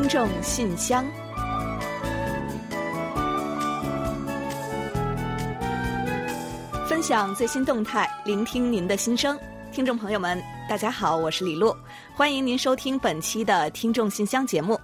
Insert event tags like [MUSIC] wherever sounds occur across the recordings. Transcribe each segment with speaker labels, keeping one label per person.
Speaker 1: 听众信箱，分享最新动态，聆听您的心声。听众朋友们，大家好，我是李璐，欢迎您收听本期的听众信箱节目。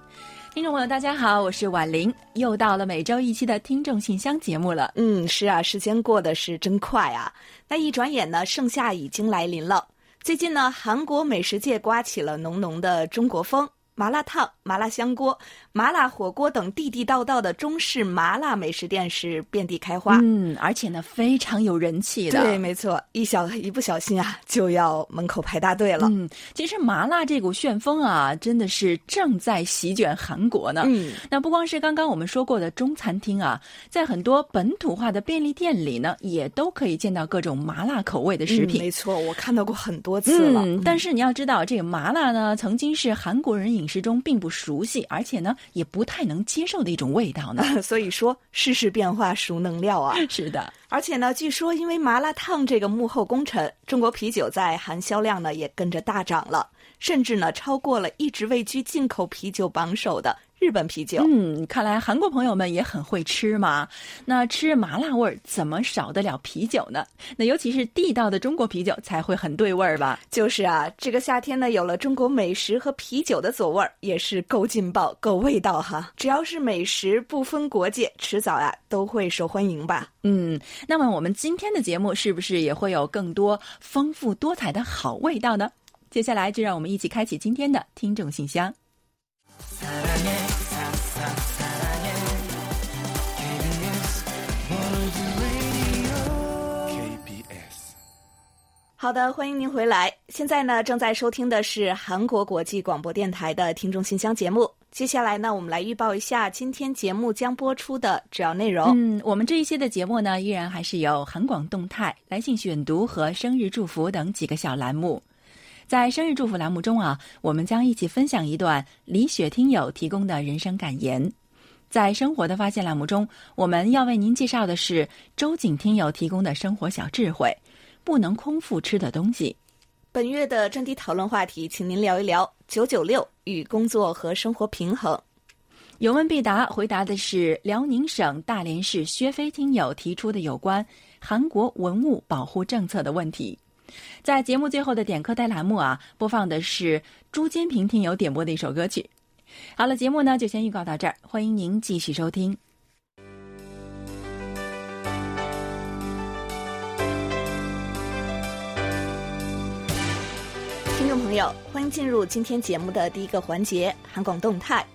Speaker 2: 听众朋友，大家好，我是婉玲，又到了每周一期的听众信箱节目了。
Speaker 1: 嗯，是啊，时间过得是真快啊！那一转眼呢，盛夏已经来临了。最近呢，韩国美食界刮起了浓浓的中国风。麻辣烫、麻辣香锅、麻辣火锅等地地道道的中式麻辣美食店是遍地开花，
Speaker 2: 嗯，而且呢非常有人气的。
Speaker 1: 对，没错，一小一不小心啊，就要门口排大队了。
Speaker 2: 嗯，其实麻辣这股旋风啊，真的是正在席卷韩国呢。
Speaker 1: 嗯，
Speaker 2: 那不光是刚刚我们说过的中餐厅啊，在很多本土化的便利店里呢，也都可以见到各种麻辣口味的食品。
Speaker 1: 没错，我看到过很多次了。
Speaker 2: 嗯，但是你要知道，这个麻辣呢，曾经是韩国人饮。饮食中并不熟悉，而且呢也不太能接受的一种味道呢。[LAUGHS]
Speaker 1: 所以说，世事变化孰能料啊？[LAUGHS]
Speaker 2: 是的，
Speaker 1: 而且呢，据说因为麻辣烫这个幕后功臣，中国啤酒在韩销量呢也跟着大涨了，甚至呢超过了一直位居进口啤酒榜首的。日本啤酒，
Speaker 2: 嗯，看来韩国朋友们也很会吃嘛。那吃麻辣味儿怎么少得了啤酒呢？那尤其是地道的中国啤酒才会很对味儿吧？
Speaker 1: 就是啊，这个夏天呢，有了中国美食和啤酒的佐味儿，也是够劲爆、够味道哈。只要是美食，不分国界，迟早呀都会受欢迎吧？
Speaker 2: 嗯，那么我们今天的节目是不是也会有更多丰富多彩的好味道呢？接下来就让我们一起开启今天的听众信箱。
Speaker 1: 好的，欢迎您回来。现在呢，正在收听的是韩国国际广播电台的听众信箱节目。接下来呢，我们来预报一下今天节目将播出的主要内容。
Speaker 2: 嗯，我们这一期的节目呢，依然还是有韩广动态、来信选读和生日祝福等几个小栏目。在生日祝福栏目中啊，我们将一起分享一段李雪听友提供的人生感言。在生活的发现栏目中，我们要为您介绍的是周景听友提供的生活小智慧。不能空腹吃的东西。
Speaker 1: 本月的专题讨论话题，请您聊一聊“九九六”与工作和生活平衡。
Speaker 2: 有问必答，回答的是辽宁省大连市薛飞听友提出的有关韩国文物保护政策的问题。在节目最后的点歌带栏目啊，播放的是朱坚平听友点播的一首歌曲。好了，节目呢就先预告到这儿，欢迎您继续收听。
Speaker 1: 听众朋友，欢迎进入今天节目的第一个环节——韩广动态。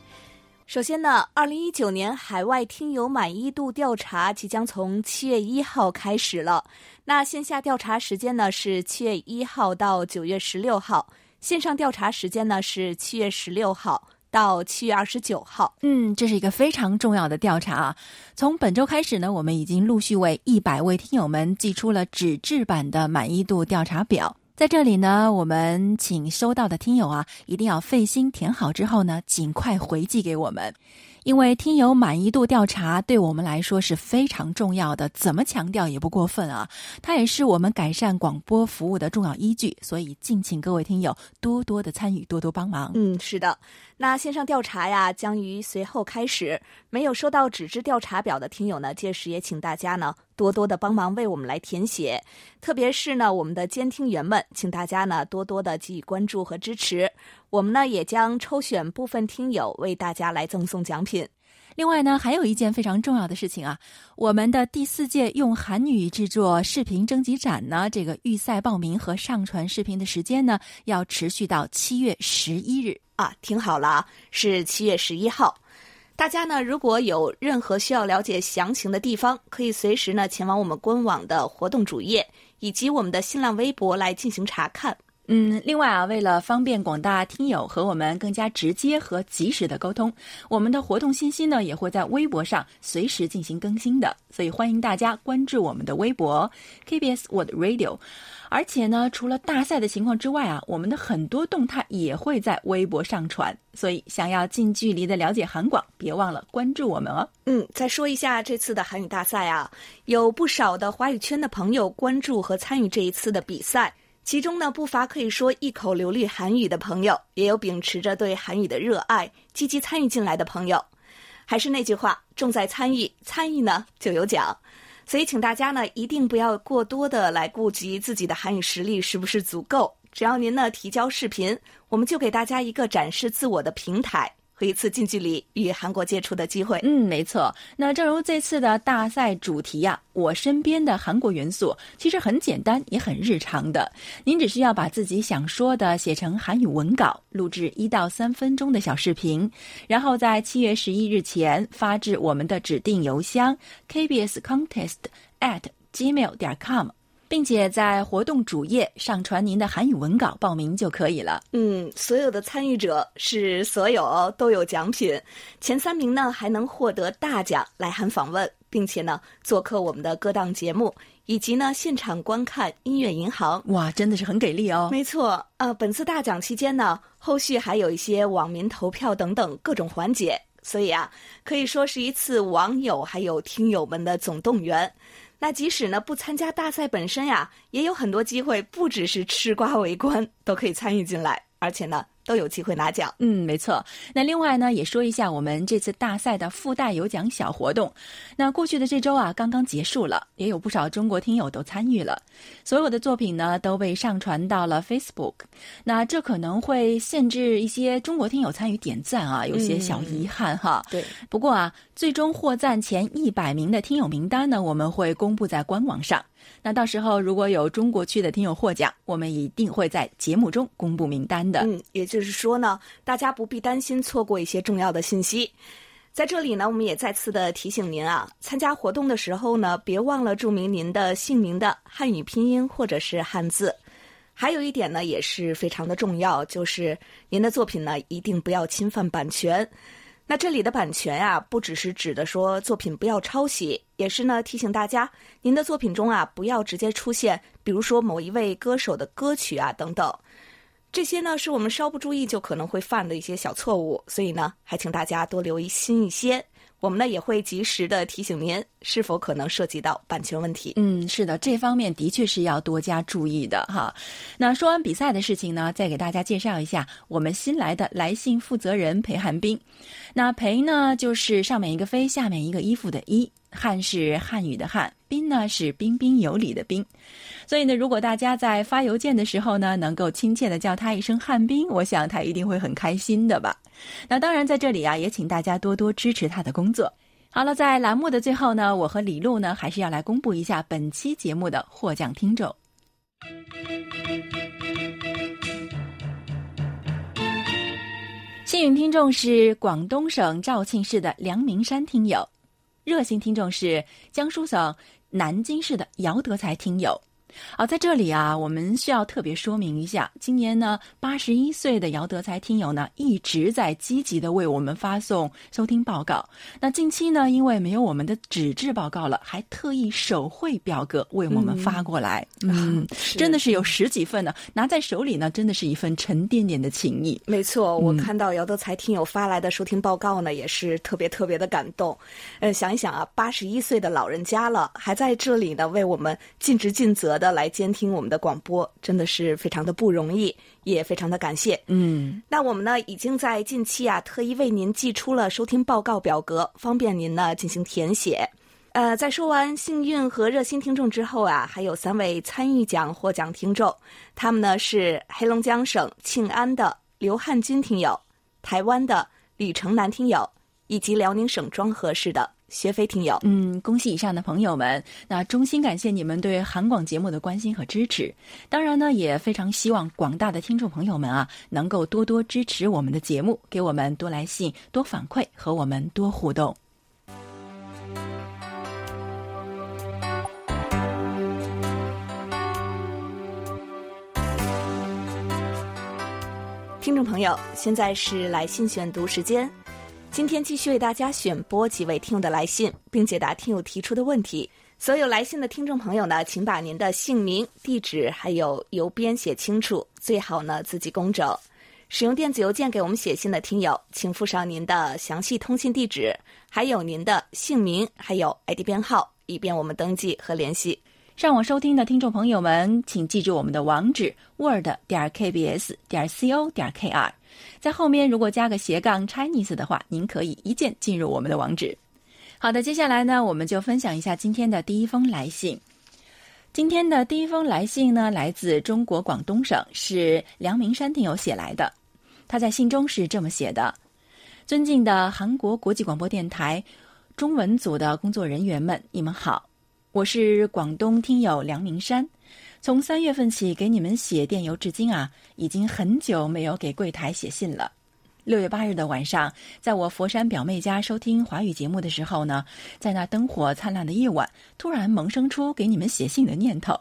Speaker 1: 首先呢，二零一九年海外听友满意度调查即将从七月一号开始了。那线下调查时间呢是七月一号到九月十六号，线上调查时间呢是七月十六号到七月二十九号。
Speaker 2: 嗯，这是一个非常重要的调查啊！从本周开始呢，我们已经陆续为一百位听友们寄出了纸质版的满意度调查表。在这里呢，我们请收到的听友啊，一定要费心填好之后呢，尽快回寄给我们，因为听友满意度调查对我们来说是非常重要的，怎么强调也不过分啊。它也是我们改善广播服务的重要依据，所以敬请各位听友多多的参与，多多帮忙。
Speaker 1: 嗯，是的。那线上调查呀，将于随后开始。没有收到纸质调查表的听友呢，届时也请大家呢多多的帮忙为我们来填写。特别是呢，我们的监听员们，请大家呢多多的给予关注和支持。我们呢也将抽选部分听友为大家来赠送奖品。
Speaker 2: 另外呢，还有一件非常重要的事情啊，我们的第四届用韩语制作视频征集展呢，这个预赛报名和上传视频的时间呢，要持续到七月十一日。
Speaker 1: 啊，听好了啊，是七月十一号。大家呢，如果有任何需要了解详情的地方，可以随时呢前往我们官网的活动主页以及我们的新浪微博来进行查看。
Speaker 2: 嗯，另外啊，为了方便广大听友和我们更加直接和及时的沟通，我们的活动信息呢也会在微博上随时进行更新的，所以欢迎大家关注我们的微博 KBS World Radio。而且呢，除了大赛的情况之外啊，我们的很多动态也会在微博上传。所以，想要近距离的了解韩广，别忘了关注我们哦。
Speaker 1: 嗯，再说一下这次的韩语大赛啊，有不少的华语圈的朋友关注和参与这一次的比赛。其中呢，不乏可以说一口流利韩语的朋友，也有秉持着对韩语的热爱，积极参与进来的朋友。还是那句话，重在参与，参与呢就有奖。所以，请大家呢一定不要过多的来顾及自己的韩语实力是不是足够。只要您呢提交视频，我们就给大家一个展示自我的平台。和一次近距离与韩国接触的机会。
Speaker 2: 嗯，没错。那正如这次的大赛主题呀，我身边的韩国元素其实很简单，也很日常的。您只需要把自己想说的写成韩语文稿，录制一到三分钟的小视频，然后在七月十一日前发至我们的指定邮箱 kbs contest at gmail 点 com。并且在活动主页上传您的韩语文稿报名就可以了。
Speaker 1: 嗯，所有的参与者是所有都有奖品，前三名呢还能获得大奖来韩访问，并且呢做客我们的歌档节目，以及呢现场观看音乐银行。
Speaker 2: 哇，真的是很给力哦！
Speaker 1: 没错，呃，本次大奖期间呢，后续还有一些网民投票等等各种环节，所以啊，可以说是一次网友还有听友们的总动员。那即使呢不参加大赛本身呀，也有很多机会，不只是吃瓜围观，都可以参与进来，而且呢。都有机会拿奖。
Speaker 2: 嗯，没错。那另外呢，也说一下我们这次大赛的附带有奖小活动。那过去的这周啊，刚刚结束了，也有不少中国听友都参与了。所有的作品呢，都被上传到了 Facebook。那这可能会限制一些中国听友参与点赞啊，有些小遗憾哈。
Speaker 1: 对。
Speaker 2: 不过啊，最终获赞前一百名的听友名单呢，我们会公布在官网上。那到时候如果有中国区的听友获奖，我们一定会在节目中公布名单的。
Speaker 1: 嗯，也就是说呢，大家不必担心错过一些重要的信息。在这里呢，我们也再次的提醒您啊，参加活动的时候呢，别忘了注明您的姓名的汉语拼音或者是汉字。还有一点呢，也是非常的重要，就是您的作品呢，一定不要侵犯版权。那这里的版权啊，不只是指的说作品不要抄袭，也是呢提醒大家，您的作品中啊不要直接出现，比如说某一位歌手的歌曲啊等等，这些呢是我们稍不注意就可能会犯的一些小错误，所以呢还请大家多留心一些。我们呢也会及时的提醒您是否可能涉及到版权问题。
Speaker 2: 嗯，是的，这方面的确是要多加注意的哈。那说完比赛的事情呢，再给大家介绍一下我们新来的来信负责人裴寒冰。那裴呢，就是上面一个飞，下面一个衣服的衣。汉是汉语的汉，彬呢是彬彬有礼的彬，所以呢，如果大家在发邮件的时候呢，能够亲切的叫他一声汉彬，我想他一定会很开心的吧。那当然，在这里啊，也请大家多多支持他的工作。好了，在栏目的最后呢，我和李璐呢，还是要来公布一下本期节目的获奖听众。幸运听众是广东省肇庆市的梁明山听友。热心听众是江苏省南京市的姚德才听友。好，在这里啊，我们需要特别说明一下，今年呢，八十一岁的姚德才听友呢，一直在积极的为我们发送收听报告。那近期呢，因为没有我们的纸质报告了，还特意手绘表格为我们发过来。嗯，[LAUGHS] 真的是有十几份呢，拿在手里呢，真的是一份沉甸甸的情谊。
Speaker 1: 没错，我看到姚德才听友发来的收听报告呢，也是特别特别的感动。呃，想一想啊，八十一岁的老人家了，还在这里呢，为我们尽职尽责。的来监听我们的广播，真的是非常的不容易，也非常的感谢。
Speaker 2: 嗯，
Speaker 1: 那我们呢，已经在近期啊，特意为您寄出了收听报告表格，方便您呢进行填写。呃，在说完幸运和热心听众之后啊，还有三位参与奖获奖听众，他们呢是黑龙江省庆安的刘汉军听友，台湾的李成南听友，以及辽宁省庄河市的。学飞听友，
Speaker 2: 嗯，恭喜以上的朋友们。那衷心感谢你们对韩广节目的关心和支持。当然呢，也非常希望广大的听众朋友们啊，能够多多支持我们的节目，给我们多来信、多反馈和我们多互动。
Speaker 1: 听众朋友，现在是来信选读时间。今天继续为大家选播几位听友的来信，并解答听友提出的问题。所有来信的听众朋友呢，请把您的姓名、地址还有邮编写清楚，最好呢字迹工整。使用电子邮件给我们写信的听友，请附上您的详细通信地址，还有您的姓名，还有 ID 编号，以便我们登记和联系。
Speaker 2: 上网收听的听众朋友们，请记住我们的网址：word 点 kbs 点 co 点 kr，在后面如果加个斜杠 Chinese 的话，您可以一键进入我们的网址。好的，接下来呢，我们就分享一下今天的第一封来信。今天的第一封来信呢，来自中国广东省，是梁明山听友写来的。他在信中是这么写的：“尊敬的韩国国际广播电台中文组的工作人员们，你们好。”我是广东听友梁明山，从三月份起给你们写电邮至今啊，已经很久没有给柜台写信了。六月八日的晚上，在我佛山表妹家收听华语节目的时候呢，在那灯火灿烂的夜晚，突然萌生出给你们写信的念头，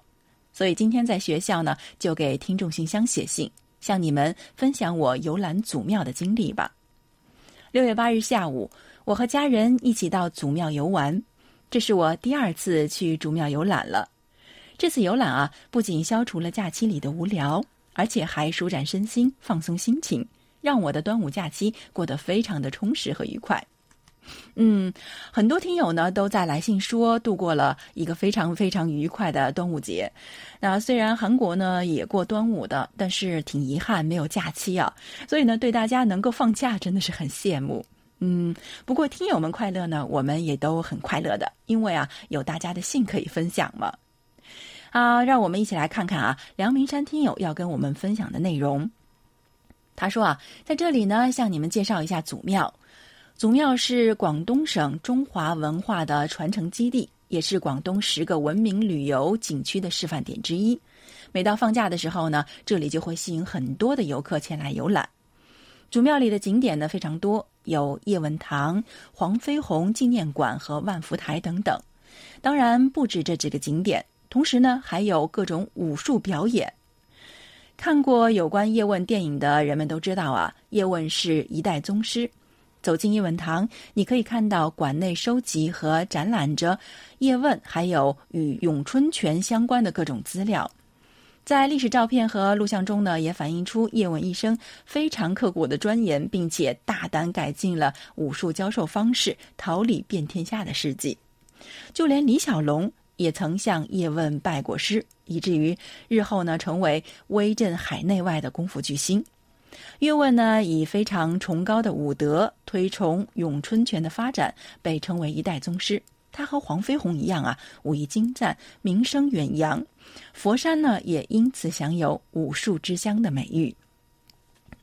Speaker 2: 所以今天在学校呢，就给听众信箱写信，向你们分享我游览祖庙的经历吧。六月八日下午，我和家人一起到祖庙游玩。这是我第二次去祖庙游览了。这次游览啊，不仅消除了假期里的无聊，而且还舒展身心、放松心情，让我的端午假期过得非常的充实和愉快。嗯，很多听友呢都在来信说度过了一个非常非常愉快的端午节。那虽然韩国呢也过端午的，但是挺遗憾没有假期啊。所以呢，对大家能够放假真的是很羡慕。嗯，不过听友们快乐呢，我们也都很快乐的，因为啊，有大家的信可以分享嘛。啊，让我们一起来看看啊，梁明山听友要跟我们分享的内容。他说啊，在这里呢，向你们介绍一下祖庙。祖庙是广东省中华文化的传承基地，也是广东十个文明旅游景区的示范点之一。每到放假的时候呢，这里就会吸引很多的游客前来游览。祖庙里的景点呢非常多，有叶问堂、黄飞鸿纪念馆和万福台等等。当然不止这几个景点，同时呢还有各种武术表演。看过有关叶问电影的人们都知道啊，叶问是一代宗师。走进叶问堂，你可以看到馆内收集和展览着叶问还有与咏春拳相关的各种资料。在历史照片和录像中呢，也反映出叶问一生非常刻苦的钻研，并且大胆改进了武术教授方式，桃李遍天下的事迹。就连李小龙也曾向叶问拜过师，以至于日后呢成为威震海内外的功夫巨星。叶问呢以非常崇高的武德推崇咏春拳的发展，被称为一代宗师。他和黄飞鸿一样啊，武艺精湛，名声远扬。佛山呢，也因此享有“武术之乡”的美誉。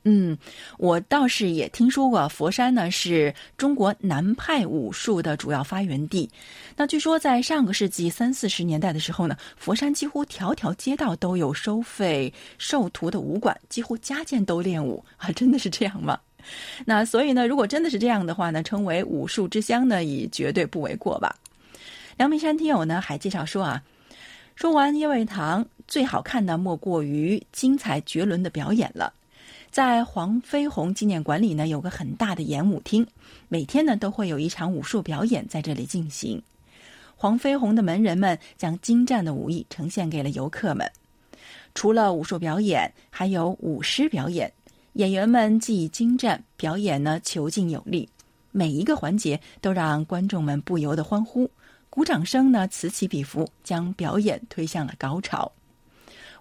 Speaker 2: 嗯，我倒是也听说过，佛山呢是中国南派武术的主要发源地。那据说在上个世纪三四十年代的时候呢，佛山几乎条条街道都有收费授徒的武馆，几乎家家都练武啊，真的是这样吗？[LAUGHS] 那所以呢，如果真的是这样的话呢，称为武术之乡呢，也绝对不为过吧。梁明山听友呢还介绍说啊。说完叶问堂，最好看的莫过于精彩绝伦的表演了。在黄飞鸿纪念馆里呢，有个很大的演武厅，每天呢都会有一场武术表演在这里进行。黄飞鸿的门人们将精湛的武艺呈现给了游客们。除了武术表演，还有舞狮表演，演员们技艺精湛，表演呢遒劲有力，每一个环节都让观众们不由得欢呼。鼓掌声呢此起彼伏，将表演推向了高潮。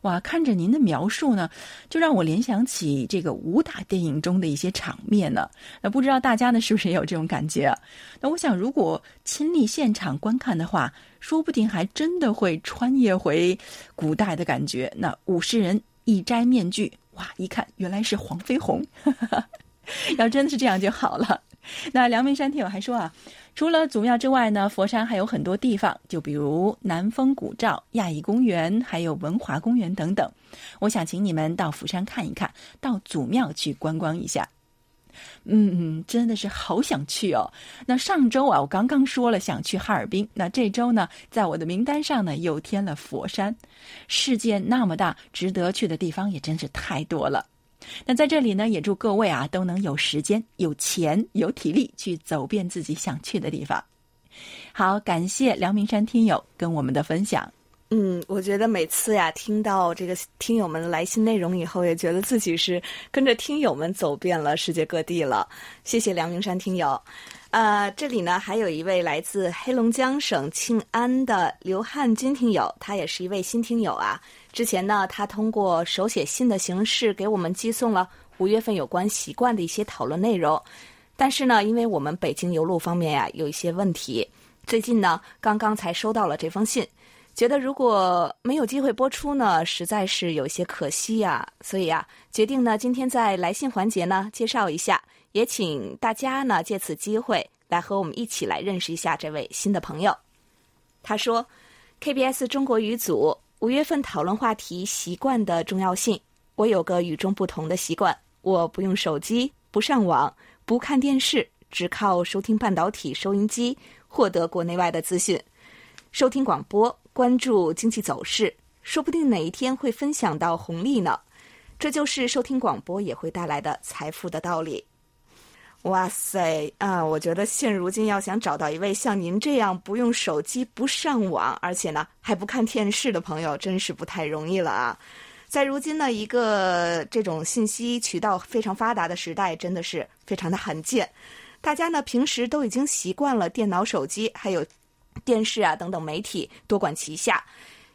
Speaker 2: 哇，看着您的描述呢，就让我联想起这个武打电影中的一些场面呢。那不知道大家呢是不是也有这种感觉？那我想，如果亲历现场观看的话，说不定还真的会穿越回古代的感觉。那武士人一摘面具，哇，一看原来是黄飞鸿。[LAUGHS] 要真的是这样就好了。[LAUGHS] 那梁明山听友还说啊。除了祖庙之外呢，佛山还有很多地方，就比如南风古照、亚裔公园，还有文华公园等等。我想请你们到釜山看一看，到祖庙去观光一下。嗯嗯，真的是好想去哦。那上周啊，我刚刚说了想去哈尔滨，那这周呢，在我的名单上呢又添了佛山。世界那么大，值得去的地方也真是太多了。那在这里呢，也祝各位啊都能有时间、有钱、有体力去走遍自己想去的地方。好，感谢梁明山听友跟我们的分享。
Speaker 1: 嗯，我觉得每次呀听到这个听友们的来信内容以后，也觉得自己是跟着听友们走遍了世界各地了。谢谢梁明山听友。呃，这里呢还有一位来自黑龙江省庆安的刘汉军听友，他也是一位新听友啊。之前呢，他通过手写信的形式给我们寄送了五月份有关习惯的一些讨论内容。但是呢，因为我们北京邮路方面呀有一些问题，最近呢刚刚才收到了这封信，觉得如果没有机会播出呢，实在是有些可惜呀。所以啊，决定呢今天在来信环节呢介绍一下。也请大家呢借此机会来和我们一起来认识一下这位新的朋友。他说：“KBS 中国语组五月份讨论话题习惯的重要性。我有个与众不同的习惯，我不用手机，不上网，不看电视，只靠收听半导体收音机获得国内外的资讯，收听广播，关注经济走势，说不定哪一天会分享到红利呢。这就是收听广播也会带来的财富的道理。”哇塞啊！我觉得现如今要想找到一位像您这样不用手机、不上网，而且呢还不看电视的朋友，真是不太容易了啊！在如今呢一个这种信息渠道非常发达的时代，真的是非常的罕见。大家呢平时都已经习惯了电脑、手机还有电视啊等等媒体多管齐下，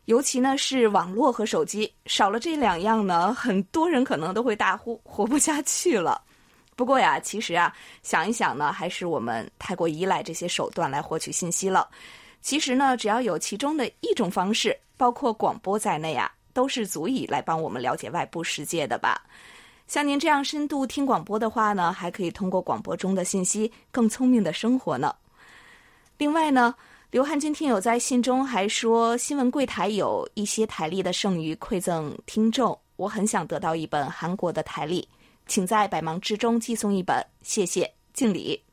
Speaker 1: 尤其呢是网络和手机，少了这两样呢，很多人可能都会大呼活不下去了。不过呀，其实啊，想一想呢，还是我们太过依赖这些手段来获取信息了。其实呢，只要有其中的一种方式，包括广播在内啊，都是足以来帮我们了解外部世界的吧。像您这样深度听广播的话呢，还可以通过广播中的信息更聪明的生活呢。另外呢，刘汉军听友在信中还说，新闻柜台有一些台历的剩余馈赠听众，我很想得到一本韩国的台历。请在百忙之中寄送一本，谢谢，敬礼。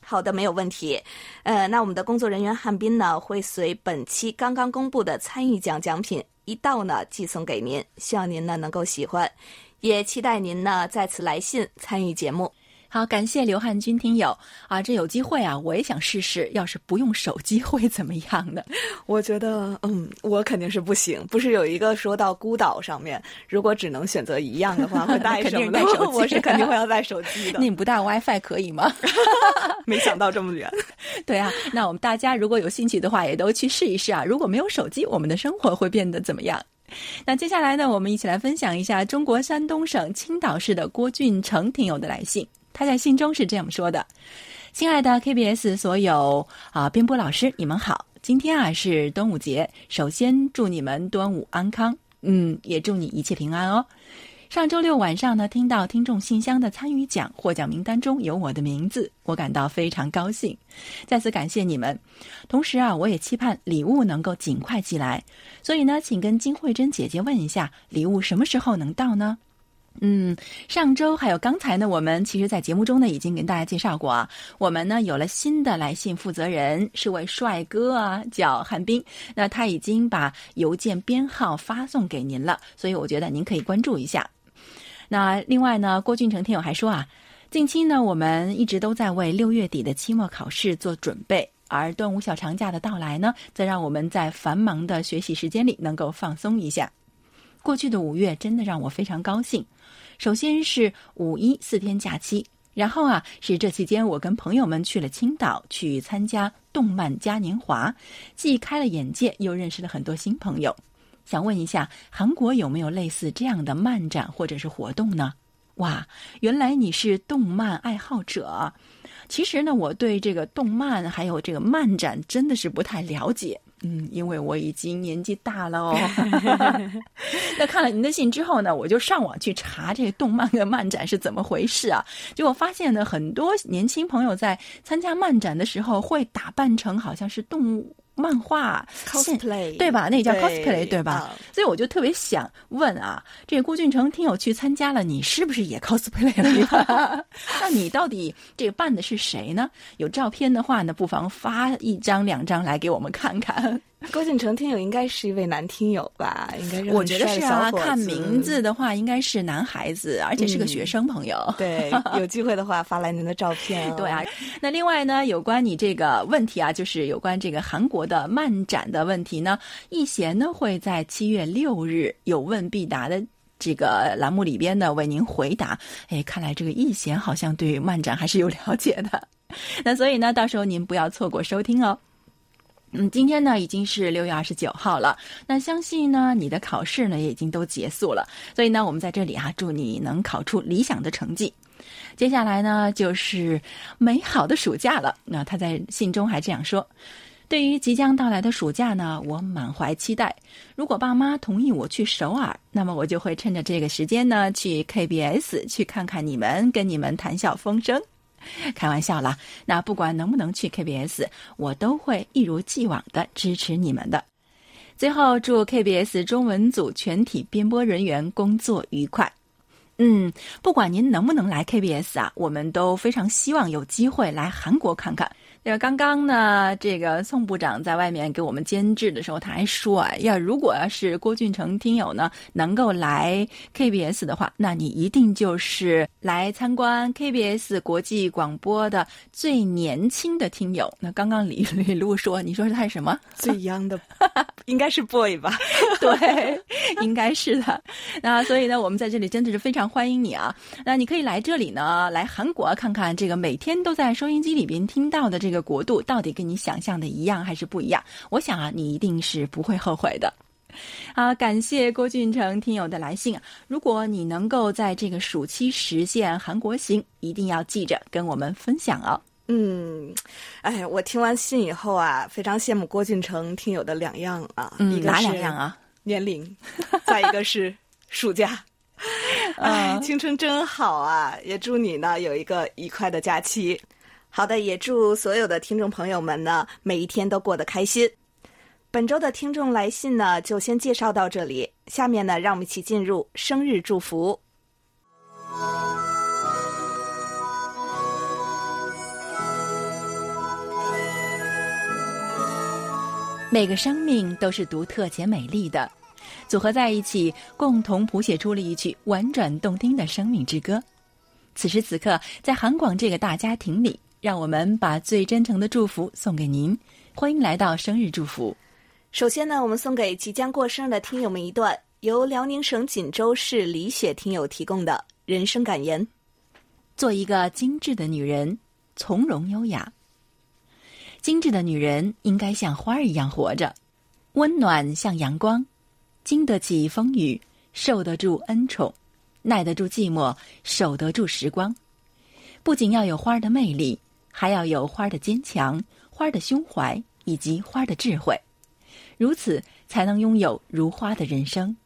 Speaker 1: 好的，没有问题。呃，那我们的工作人员汉斌呢，会随本期刚刚公布的参与奖奖品一道呢，寄送给您。希望您呢能够喜欢，也期待您呢再次来信参与节目。
Speaker 2: 好，感谢刘汉军听友啊！这有机会啊，我也想试试，要是不用手机会怎么样呢？[LAUGHS]
Speaker 1: 我觉得，嗯，我肯定是不行。不是有一个说到孤岛上面，如果只能选择一样的话，会带 [LAUGHS] 什么？
Speaker 2: 带手机，
Speaker 1: 我是肯定会 [LAUGHS] 要带手机的。
Speaker 2: 那你不带 WiFi 可以吗？
Speaker 1: 没想到这么远。
Speaker 2: 对啊，那我们大家如果有兴趣的话，也都去试一试啊。如果没有手机，我们的生活会变得怎么样？那接下来呢，我们一起来分享一下中国山东省青岛市的郭俊成听友的来信。他在信中是这样说的：“亲爱的 KBS 所有啊编播老师，你们好！今天啊是端午节，首先祝你们端午安康，嗯，也祝你一切平安哦。上周六晚上呢，听到听众信箱的参与奖获奖名单中有我的名字，我感到非常高兴，再次感谢你们。同时啊，我也期盼礼物能够尽快寄来，所以呢，请跟金慧珍姐姐问一下，礼物什么时候能到呢？”嗯，上周还有刚才呢，我们其实，在节目中呢，已经跟大家介绍过啊。我们呢有了新的来信负责人，是位帅哥啊，叫韩冰。那他已经把邮件编号发送给您了，所以我觉得您可以关注一下。那另外呢，郭俊成听友还说啊，近期呢，我们一直都在为六月底的期末考试做准备，而端午小长假的到来呢，则让我们在繁忙的学习时间里能够放松一下。过去的五月真的让我非常高兴。首先是五一四天假期，然后啊是这期间我跟朋友们去了青岛，去参加动漫嘉年华，既开了眼界，又认识了很多新朋友。想问一下，韩国有没有类似这样的漫展或者是活动呢？哇，原来你是动漫爱好者。其实呢，我对这个动漫还有这个漫展真的是不太了解。嗯，因为我已经年纪大了哦。[LAUGHS] 那看了您的信之后呢，我就上网去查这个动漫的漫展是怎么回事啊？结果发现呢，很多年轻朋友在参加漫展的时候会打扮成好像是动物。漫画
Speaker 1: cosplay
Speaker 2: 对吧？那叫 cosplay 对吧？所以我就特别想问啊，这个郭俊成听友去参加了，你是不是也 cosplay 了？[LAUGHS] 那你到底这个扮的是谁呢？有照片的话呢，不妨发一张两张来给我们看看。[LAUGHS]
Speaker 1: 郭敬成听友应该是一位男听友吧？应该是
Speaker 2: 我觉得是啊。看名字的话，应该是男孩子，而且是个学生朋友。
Speaker 1: 对，有机会的话发来您的照片。[LAUGHS]
Speaker 2: 对啊。那另外呢，有关你这个问题啊，就是有关这个韩国的漫展的问题呢，易贤呢会在七月六日有问必答的。这个栏目里边呢为您回答。哎，看来这个易贤好像对漫展还是有了解的，[LAUGHS] 那所以呢，到时候您不要错过收听哦。嗯，今天呢已经是六月二十九号了，那相信呢你的考试呢也已经都结束了，所以呢我们在这里啊祝你能考出理想的成绩。接下来呢就是美好的暑假了，那他在信中还这样说：对于即将到来的暑假呢，我满怀期待。如果爸妈同意我去首尔，那么我就会趁着这个时间呢去 KBS 去看看你们，跟你们谈笑风生。开玩笑啦，那不管能不能去 KBS，我都会一如既往的支持你们的。最后，祝 KBS 中文组全体编播人员工作愉快。嗯，不管您能不能来 KBS 啊，我们都非常希望有机会来韩国看看。那刚刚呢，这个宋部长在外面给我们监制的时候，他还说啊，要如果要是郭俊成听友呢能够来 KBS 的话，那你一定就是来参观 KBS 国际广播的最年轻的听友。那刚刚李 [LAUGHS] 李璐说，你说是他是什么？
Speaker 1: 最 young 的，[LAUGHS] 应该是 boy 吧？[LAUGHS]
Speaker 2: 对，应该是的。那所以呢，我们在这里真的是非常欢迎你啊。那你可以来这里呢，来韩国看看这个每天都在收音机里边听到的这个。这个国度到底跟你想象的一样还是不一样？我想啊，你一定是不会后悔的。好，感谢郭俊成听友的来信啊！如果你能够在这个暑期实现韩国行，一定要记着跟我们分享哦。
Speaker 1: 嗯，哎，我听完信以后啊，非常羡慕郭俊成听友的两样啊，
Speaker 2: 嗯，
Speaker 1: 哪
Speaker 2: 两样啊？
Speaker 1: 年龄，再一个是暑假。[LAUGHS] 哎，青春真好啊！也祝你呢有一个愉快的假期。好的，也祝所有的听众朋友们呢，每一天都过得开心。本周的听众来信呢，就先介绍到这里。下面呢，让我们一起进入生日祝福。
Speaker 2: 每个生命都是独特且美丽的，组合在一起，共同谱写出了一曲婉转动听的生命之歌。此时此刻，在韩广这个大家庭里。让我们把最真诚的祝福送给您，欢迎来到生日祝福。
Speaker 1: 首先呢，我们送给即将过生日的听友们一段由辽宁省锦州市李雪听友提供的人生感言：
Speaker 2: 做一个精致的女人，从容优雅。精致的女人应该像花儿一样活着，温暖像阳光，经得起风雨，受得住恩宠，耐得住寂寞，守得住时光。不仅要有花儿的魅力。还要有花的坚强、花的胸怀以及花的智慧，如此才能拥有如花的人生。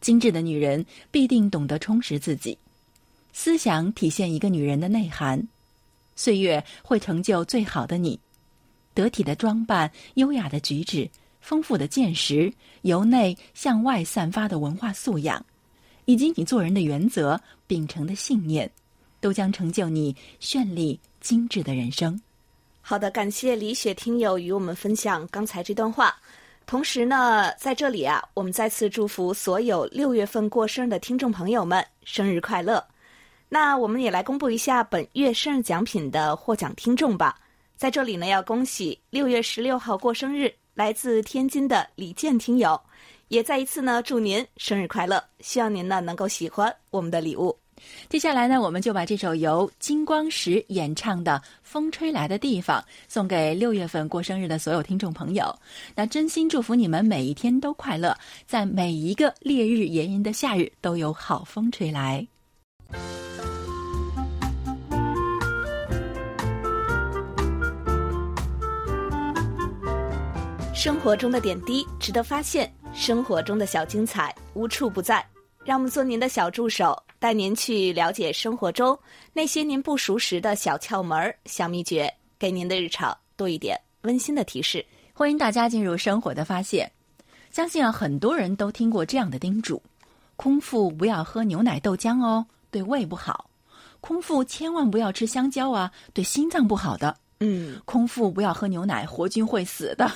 Speaker 2: 精致的女人必定懂得充实自己，思想体现一个女人的内涵。岁月会成就最好的你，得体的装扮、优雅的举止、丰富的见识、由内向外散发的文化素养，以及你做人的原则、秉承的信念，都将成就你绚丽。精致的人生。
Speaker 1: 好的，感谢李雪听友与我们分享刚才这段话。同时呢，在这里啊，我们再次祝福所有六月份过生日的听众朋友们生日快乐。那我们也来公布一下本月生日奖品的获奖听众吧。在这里呢，要恭喜六月十六号过生日来自天津的李健听友，也再一次呢祝您生日快乐。希望您呢能够喜欢我们的礼物。
Speaker 2: 接下来呢，我们就把这首由金光石演唱的《风吹来的地方》送给六月份过生日的所有听众朋友。那真心祝福你们每一天都快乐，在每一个烈日炎炎的夏日都有好风吹来。
Speaker 1: 生活中的点滴值得发现，生活中的小精彩无处不在。让我们做您的小助手。带您去了解生活中那些您不熟识的小窍门、小秘诀，给您的日常多一点温馨的提示。
Speaker 2: 欢迎大家进入生活的发现。相信啊，很多人都听过这样的叮嘱：空腹不要喝牛奶豆浆哦，对胃不好；空腹千万不要吃香蕉啊，对心脏不好的。
Speaker 1: 嗯，
Speaker 2: 空腹不要喝牛奶，活菌会死的。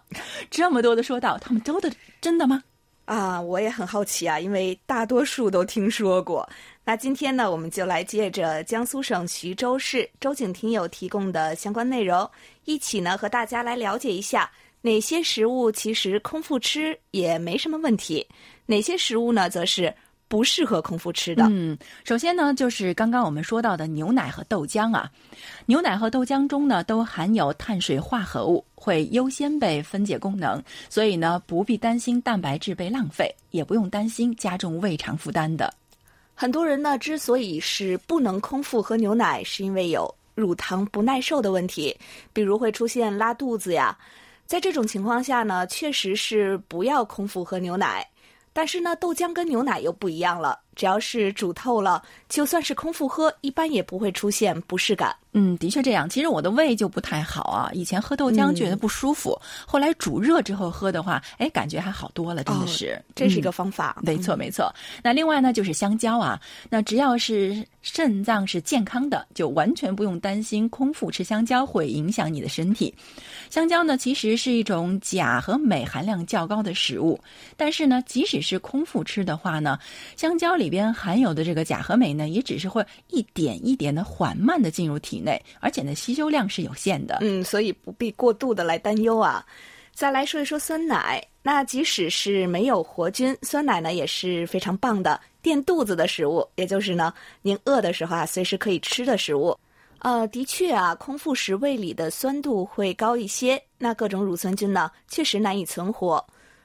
Speaker 2: [LAUGHS] 这么多的说道，他们都的真的吗？
Speaker 1: 啊，我也很好奇啊，因为大多数都听说过。那今天呢，我们就来借着江苏省徐州市周景听友提供的相关内容，一起呢和大家来了解一下哪些食物其实空腹吃也没什么问题，哪些食物呢，则是不适合空腹吃的？
Speaker 2: 嗯，首先呢，就是刚刚我们说到的牛奶和豆浆啊，牛奶和豆浆中呢都含有碳水化合物，会优先被分解功能，所以呢不必担心蛋白质被浪费，也不用担心加重胃肠负担的。
Speaker 1: 很多人呢，之所以是不能空腹喝牛奶，是因为有乳糖不耐受的问题，比如会出现拉肚子呀。在这种情况下呢，确实是不要空腹喝牛奶。但是呢，豆浆跟牛奶又不一样了，只要是煮透了，就算是空腹喝，一般也不会出现不适感。
Speaker 2: 嗯，的确这样。其实我的胃就不太好啊，以前喝豆浆觉得不舒服，后来煮热之后喝的话，哎，感觉还好多了，真的是。
Speaker 1: 这是一个方法。
Speaker 2: 没错，没错。那另外呢，就是香蕉啊，那只要是肾脏是健康的，就完全不用担心空腹吃香蕉会影响你的身体。香蕉呢，其实是一种钾和镁含量较高的食物，但是呢，即使是空腹吃的话呢，香蕉里边含有的这个钾和镁呢，也只是会一点一点的缓慢的进入体。内，而且呢，吸收量是有限的。
Speaker 1: 嗯，所以不必过度的来担忧啊。再来说一说酸奶，那即使是没有活菌，酸奶呢也是非常棒的垫肚子的食物，也就是呢，您饿的时候啊，随时可以吃的食物。呃，的确啊，空腹时胃里的酸度会高一些，那各种乳酸菌呢，确实难以存活。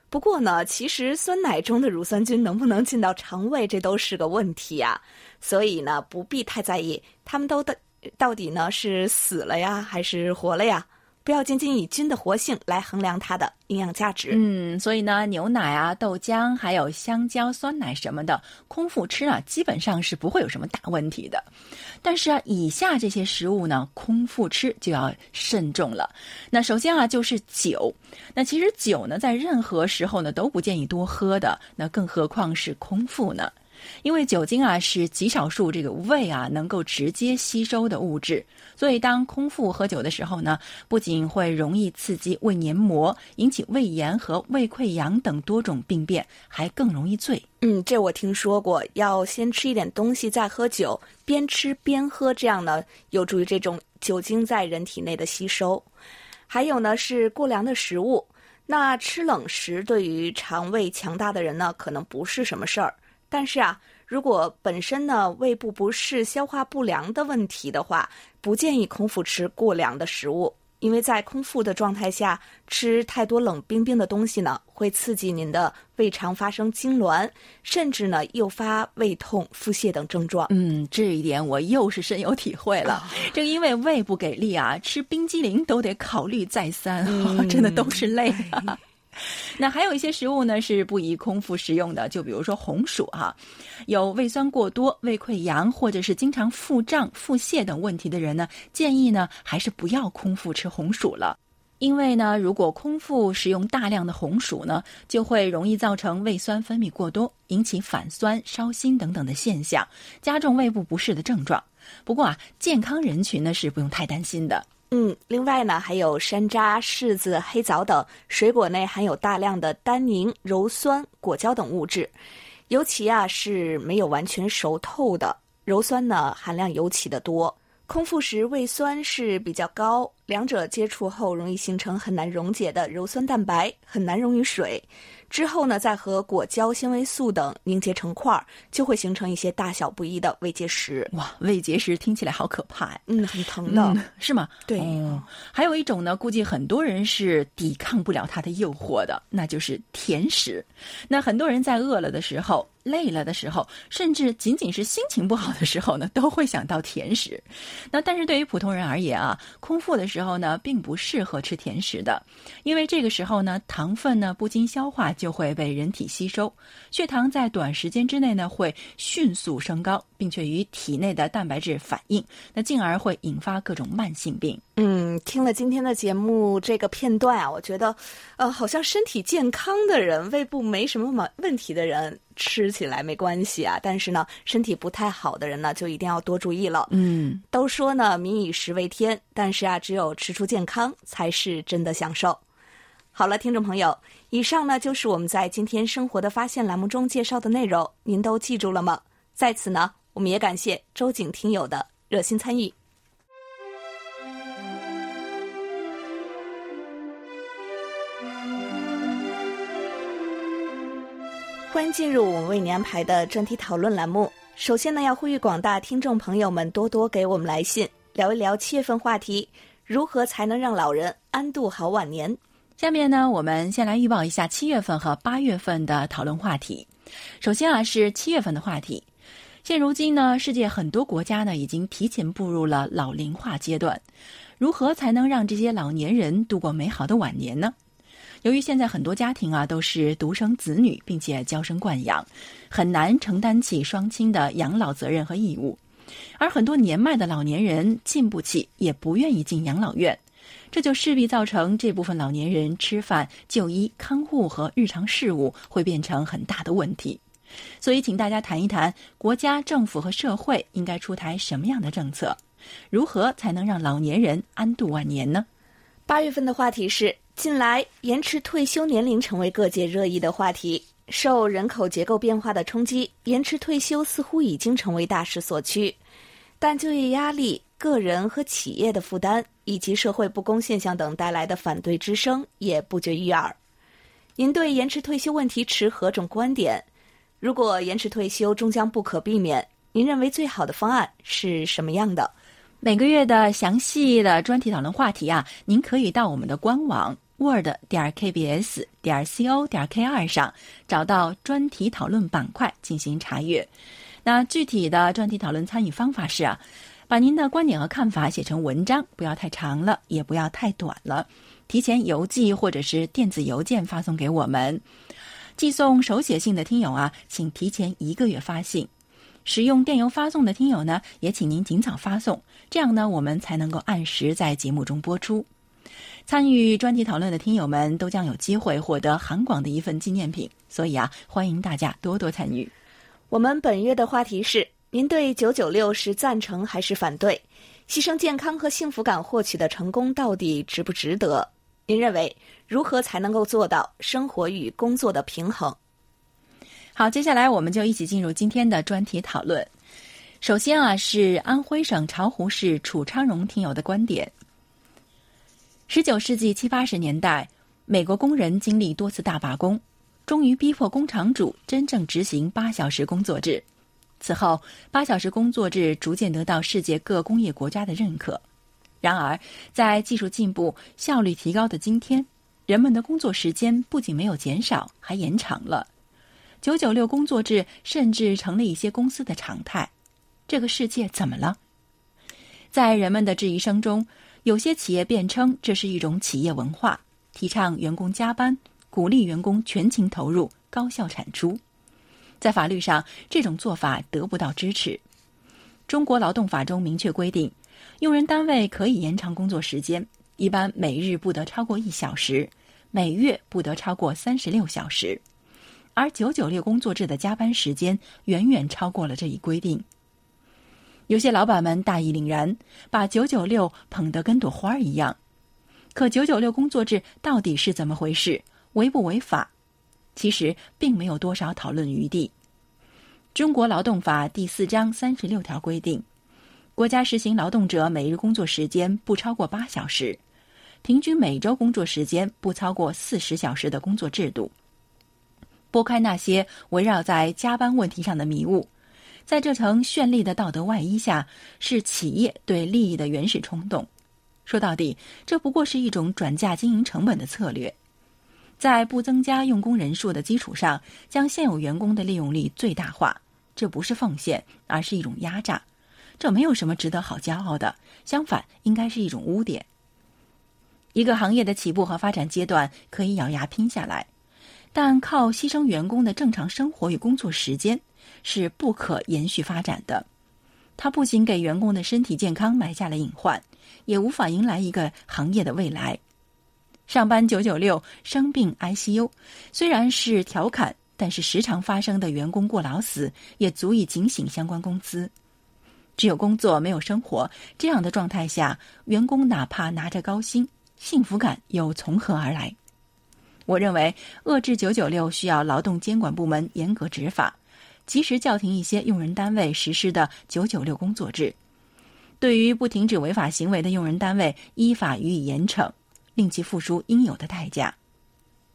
Speaker 1: 不过呢，其实酸奶中的乳酸菌能不能进到肠胃，这都是个问题啊。所以呢，不必太在意，他们都的。到底呢是死了呀，还是活了呀？不要仅仅以菌的活性来衡量它的营养价值。
Speaker 2: 嗯，所以呢，牛奶啊、豆浆，还有香蕉、酸奶什么的，空腹吃啊，基本上是不会有什么大问题的。但是啊，以下这些食物呢，空腹吃就要慎重了。那首先啊，就是酒。那其实酒呢，在任何时候呢，都不建议多喝的。那更何况是空腹呢？因为酒精啊是极少数这个胃啊能够直接吸收的物质，所以当空腹喝酒的时候呢，不仅会容易刺激胃黏膜，引起胃炎和胃溃疡等多种病变，还更容易醉。
Speaker 1: 嗯，这我听说过，要先吃一点东西再喝酒，边吃边喝，这样呢有助于这种酒精在人体内的吸收。还有呢是过凉的食物，那吃冷食对于肠胃强大的人呢可能不是什么事儿。但是啊，如果本身呢胃部不适、消化不良的问题的话，不建议空腹吃过凉的食物，因为在空腹的状态下吃太多冷冰冰的东西呢，会刺激您的胃肠发生痉挛，甚至呢诱发胃痛、腹泻等症状。
Speaker 2: 嗯，这一点我又是深有体会了。正 [LAUGHS] 因为胃不给力啊，吃冰激凌都得考虑再三，[LAUGHS] 真的都是泪。[LAUGHS] 那还有一些食物呢是不宜空腹食用的，就比如说红薯哈，有胃酸过多、胃溃疡或者是经常腹胀、腹泻等问题的人呢，建议呢还是不要空腹吃红薯了，因为呢，如果空腹食用大量的红薯呢，就会容易造成胃酸分泌过多，引起反酸、烧心等等的现象，加重胃部不适的症状。不过啊，健康人群呢是不用太担心的。
Speaker 1: 嗯，另外呢，还有山楂、柿子、黑枣等水果内含有大量的单宁、鞣酸、果胶等物质，尤其啊是没有完全熟透的鞣酸呢，含量尤其的多。空腹时胃酸是比较高，两者接触后容易形成很难溶解的鞣酸蛋白，很难溶于水。之后呢，再和果胶、纤维素等凝结成块儿，就会形成一些大小不一的胃结石。
Speaker 2: 哇，胃结石听起来好可怕呀！
Speaker 1: 嗯，很疼的，
Speaker 2: 是吗？
Speaker 1: 对。
Speaker 2: 还有一种呢，估计很多人是抵抗不了它的诱惑的，那就是甜食。那很多人在饿了的时候。累了的时候，甚至仅仅是心情不好的时候呢，都会想到甜食。那但是对于普通人而言啊，空腹的时候呢，并不适合吃甜食的，因为这个时候呢，糖分呢不经消化就会被人体吸收，血糖在短时间之内呢会迅速升高，并且与体内的蛋白质反应，那进而会引发各种慢性病。
Speaker 1: 嗯，听了今天的节目这个片段啊，我觉得，呃，好像身体健康的人、胃部没什么问问题的人吃起来没关系啊，但是呢，身体不太好的人呢，就一定要多注意了。
Speaker 2: 嗯，
Speaker 1: 都说呢，民以食为天，但是啊，只有吃出健康才是真的享受。好了，听众朋友，以上呢就是我们在今天生活的发现栏目中介绍的内容，您都记住了吗？在此呢，我们也感谢周景听友的热心参与。欢迎进入我们为您安排的专题讨论栏目。首先呢，要呼吁广大听众朋友们多多给我们来信，聊一聊七月份话题：如何才能让老人安度好晚年？
Speaker 2: 下面呢，我们先来预报一下七月份和八月份的讨论话题。首先啊，是七月份的话题。现如今呢，世界很多国家呢已经提前步入了老龄化阶段。如何才能让这些老年人度过美好的晚年呢？由于现在很多家庭啊都是独生子女，并且娇生惯养，很难承担起双亲的养老责任和义务，而很多年迈的老年人进不起，也不愿意进养老院，这就势必造成这部分老年人吃饭、就医、看护和日常事务会变成很大的问题。所以，请大家谈一谈国家、政府和社会应该出台什么样的政策，如何才能让老年人安度晚年呢？
Speaker 1: 八月份的话题是：近来延迟退休年龄成为各界热议的话题。受人口结构变化的冲击，延迟退休似乎已经成为大势所趋。但就业压力、个人和企业的负担，以及社会不公现象等带来的反对之声也不绝于耳。您对延迟退休问题持何种观点？如果延迟退休终将不可避免，您认为最好的方案是什么样的？
Speaker 2: 每个月的详细的专题讨论话题啊，您可以到我们的官网 word 点 kbs 点 co 点 k 二上找到专题讨论板块进行查阅。那具体的专题讨论参与方法是啊，把您的观点和看法写成文章，不要太长了，也不要太短了，提前邮寄或者是电子邮件发送给我们。寄送手写信的听友啊，请提前一个月发信；使用电邮发送的听友呢，也请您尽早发送，这样呢，我们才能够按时在节目中播出。参与专题讨论的听友们都将有机会获得韩广的一份纪念品，所以啊，欢迎大家多多参与。
Speaker 1: 我们本月的话题是：您对九九六是赞成还是反对？牺牲健康和幸福感获取的成功到底值不值得？您认为如何才能够做到生活与工作的平衡？
Speaker 2: 好，接下来我们就一起进入今天的专题讨论。首先啊，是安徽省巢湖市楚昌荣听友的观点：十九世纪七八十年代，美国工人经历多次大罢工，终于逼迫工厂主真正执行八小时工作制。此后，八小时工作制逐渐得到世界各工业国家的认可。然而，在技术进步、效率提高的今天，人们的工作时间不仅没有减少，还延长了。九九六工作制甚至成了一些公司的常态。这个世界怎么了？在人们的质疑声中，有些企业辩称这是一种企业文化，提倡员工加班，鼓励员工全情投入、高效产出。在法律上，这种做法得不到支持。中国劳动法中明确规定。用人单位可以延长工作时间，一般每日不得超过一小时，每月不得超过三十六小时。而九九六工作制的加班时间远远超过了这一规定。有些老板们大义凛然，把九九六捧得跟朵花儿一样。可九九六工作制到底是怎么回事？违不违法？其实并没有多少讨论余地。中国劳动法第四章三十六条规定。国家实行劳动者每日工作时间不超过八小时，平均每周工作时间不超过四十小时的工作制度。拨开那些围绕在加班问题上的迷雾，在这层绚丽的道德外衣下，是企业对利益的原始冲动。说到底，这不过是一种转嫁经营成本的策略，在不增加用工人数的基础上，将现有员工的利用率最大化。这不是奉献，而是一种压榨。这没有什么值得好骄傲的，相反，应该是一种污点。一个行业的起步和发展阶段可以咬牙拼下来，但靠牺牲员工的正常生活与工作时间是不可延续发展的。它不仅给员工的身体健康埋下了隐患，也无法迎来一个行业的未来。上班九九六，生病 ICU，虽然是调侃，但是时常发生的员工过劳死也足以警醒相关公司。只有工作没有生活，这样的状态下，员工哪怕拿着高薪，幸福感又从何而来？我认为，遏制九九六需要劳动监管部门严格执法，及时叫停一些用人单位实施的九九六工作制。对于不停止违法行为的用人单位，依法予以严惩，令其付出应有的代价。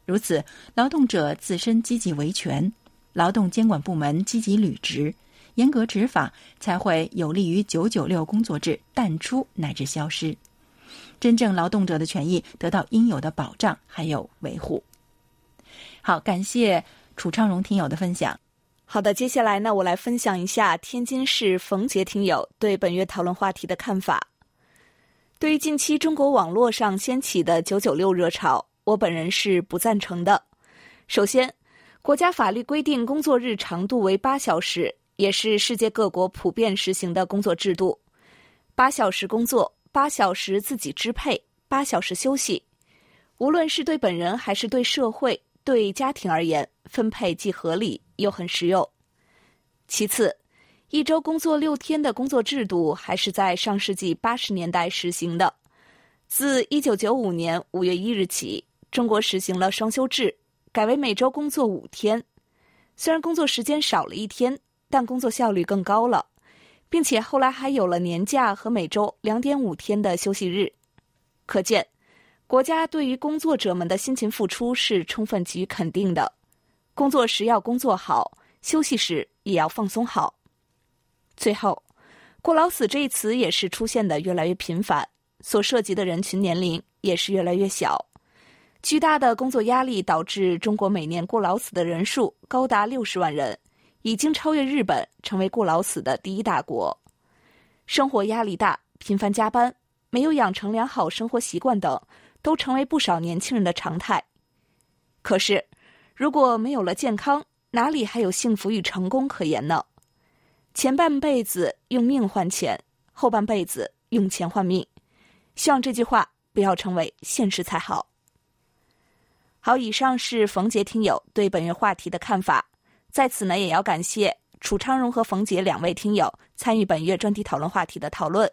Speaker 2: 如此，劳动者自身积极维权，劳动监管部门积极履职，严格执法，才会有利于九九六工作制淡出乃至消失，真正劳动者的权益得到应有的保障还有维护。好，感谢楚昌荣听友的分享。
Speaker 1: 好的，接下来呢，我来分享一下天津市冯杰听友对本月讨论话题的看法。对于近期中国网络上掀起的“九九六”热潮，我本人是不赞成的。首先，国家法律规定工作日长度为八小时，也是世界各国普遍实行的工作制度。八小时工作，八小时自己支配，八小时休息。无论是对本人还是对社会、对家庭而言，分配既合理又很实用。其次，一周工作六天的工作制度还是在上世纪八十年代实行的。自一九九五年五月一日起，中国实行了双休制，改为每周工作五天。虽然工作时间少了一天，但工作效率更高了，并且后来还有了年假和每周两点五天的休息日。可见，国家对于工作者们的辛勤付出是充分给予肯定的。工作时要工作好，休息时也要放松好。最后，“过劳死”这一词也是出现的越来越频繁，所涉及的人群年龄也是越来越小。巨大的工作压力导致中国每年过劳死的人数高达六十万人，已经超越日本，成为过劳死的第一大国。生活压力大、频繁加班、没有养成良好生活习惯等，都成为不少年轻人的常态。可是，如果没有了健康，哪里还有幸福与成功可言呢？前半辈子用命换钱，后半辈子用钱换命。希望这句话不要成为现实才好。好，以上是冯杰听友对本月话题的看法。在此呢，也要感谢楚昌荣和冯杰两位听友参与本月专题讨论话题的讨论。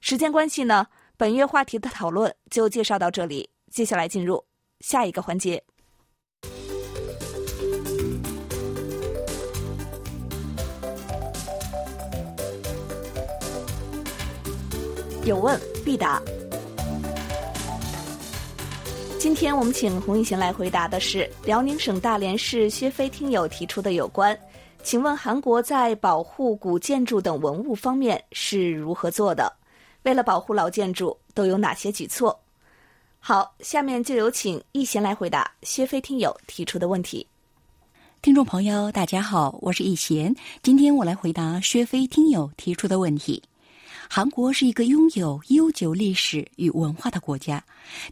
Speaker 1: 时间关系呢，本月话题的讨论就介绍到这里。接下来进入下一个环节。有问必答。今天我们请洪一贤来回答的是辽宁省大连市薛飞听友提出的有关，请问韩国在保护古建筑等文物方面是如何做的？为了保护老建筑，都有哪些举措？好，下面就有请一贤来回答薛飞听友提出的问题。
Speaker 3: 听众朋友，大家好，我是易贤，今天我来回答薛飞听友提出的问题。韩国是一个拥有悠久历史与文化的国家。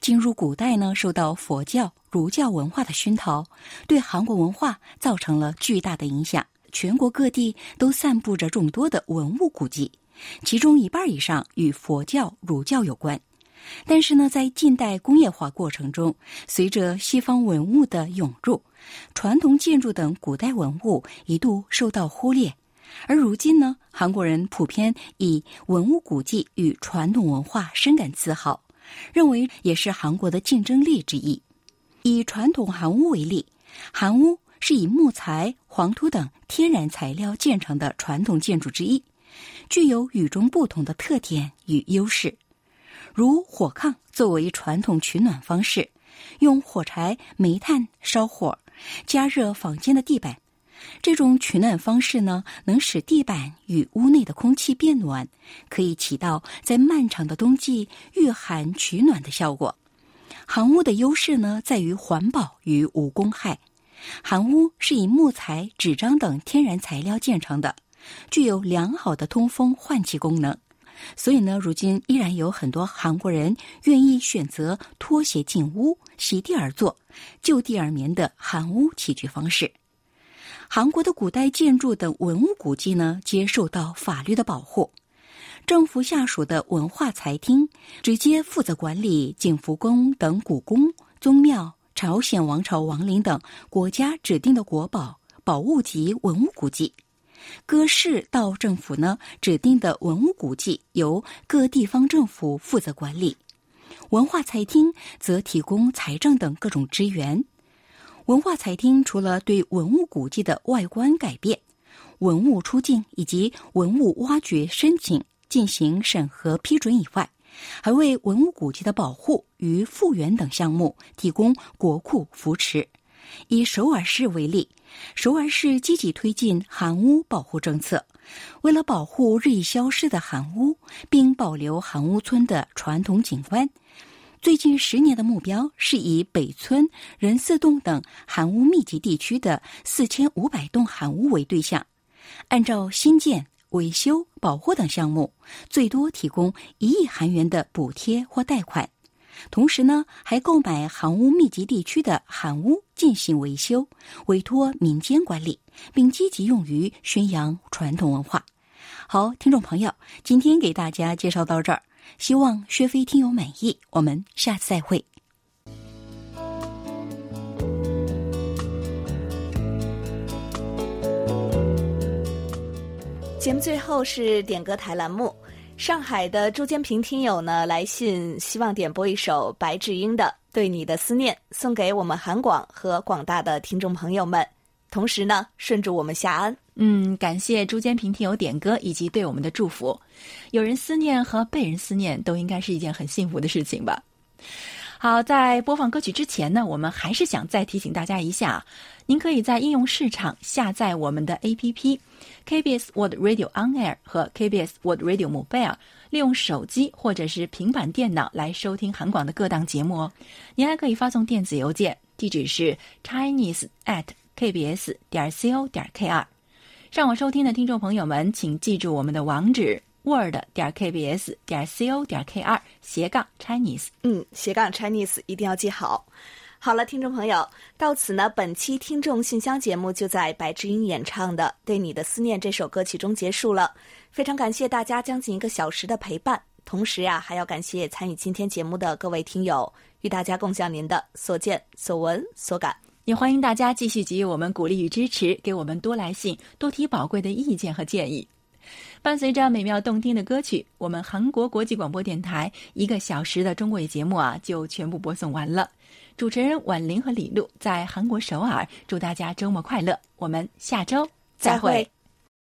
Speaker 3: 进入古代呢，受到佛教、儒教文化的熏陶，对韩国文化造成了巨大的影响。全国各地都散布着众多的文物古迹，其中一半以上与佛教、儒教有关。但是呢，在近代工业化过程中，随着西方文物的涌入，传统建筑等古代文物一度受到忽略。而如今呢，韩国人普遍以文物古迹与传统文化深感自豪，认为也是韩国的竞争力之一。以传统韩屋为例，韩屋是以木材、黄土等天然材料建成的传统建筑之一，具有与众不同的特点与优势。如火炕作为传统取暖方式，用火柴、煤炭烧火，加热房间的地板。这种取暖方式呢，能使地板与屋内的空气变暖，可以起到在漫长的冬季御寒取暖的效果。韩屋的优势呢，在于环保与无公害。韩屋是以木材、纸张等天然材料建成的，具有良好的通风换气功能。所以呢，如今依然有很多韩国人愿意选择脱鞋进屋、席地而坐、就地而眠的韩屋起居方式。韩国的古代建筑等文物古迹呢，皆受到法律的保护。政府下属的文化财厅直接负责管理景福宫等古宫、宗庙、朝鲜王朝王陵等国家指定的国宝、宝物级文物古迹。各市道政府呢指定的文物古迹由各地方政府负责管理，文化财厅则提供财政等各种支援。文化财厅除了对文物古迹的外观改变、文物出境以及文物挖掘申请进行审核批准以外，还为文物古迹的保护与复原等项目提供国库扶持。以首尔市为例，首尔市积极推进韩屋保护政策，为了保护日益消失的韩屋，并保留韩屋村的传统景观，最近十年的目标是以北村、仁寺洞等韩屋密集地区的四千五百栋韩屋为对象，按照新建、维修、保护等项目，最多提供一亿韩元的补贴或贷款。同时呢，还购买韩屋密集地区的韩屋进行维修，委托民间管理，并积极用于宣扬传统文化。好，听众朋友，今天给大家介绍到这儿，希望薛飞听友满意。我们下次再会。
Speaker 1: 节目最后是点歌台栏目。上海的朱坚平听友呢来信，希望点播一首白智英的《对你的思念》，送给我们韩广和广大的听众朋友们。同时呢，顺祝我们夏安。
Speaker 2: 嗯，感谢朱坚平听友点歌以及对我们的祝福。有人思念和被人思念，都应该是一件很幸福的事情吧。好，在播放歌曲之前呢，我们还是想再提醒大家一下，您可以在应用市场下载我们的 APP KBS World Radio On Air 和 KBS World Radio Mobile，利用手机或者是平板电脑来收听韩广的各档节目哦。您还可以发送电子邮件，地址是 Chinese at KBS 点 CO 点 KR。上网收听的听众朋友们，请记住我们的网址。word 点 kbs 点 co 点 kr 斜杠 Chinese，
Speaker 1: 嗯，斜杠 Chinese 一定要记好。好了，听众朋友，到此呢，本期听众信箱节目就在白智英演唱的《对你的思念》这首歌曲中结束了。非常感谢大家将近一个小时的陪伴，同时呀，还要感谢参与今天节目的各位听友，与大家共享您的所见所闻所感。
Speaker 2: 也欢迎大家继续给予我们鼓励与支持，给我们多来信，多提宝贵的意见和建议。伴随着美妙动听的歌曲，我们韩国国际广播电台一个小时的中国语节目啊，就全部播送完了。主持人婉玲和李璐在韩国首尔，祝大家周末快乐。我们下周再会。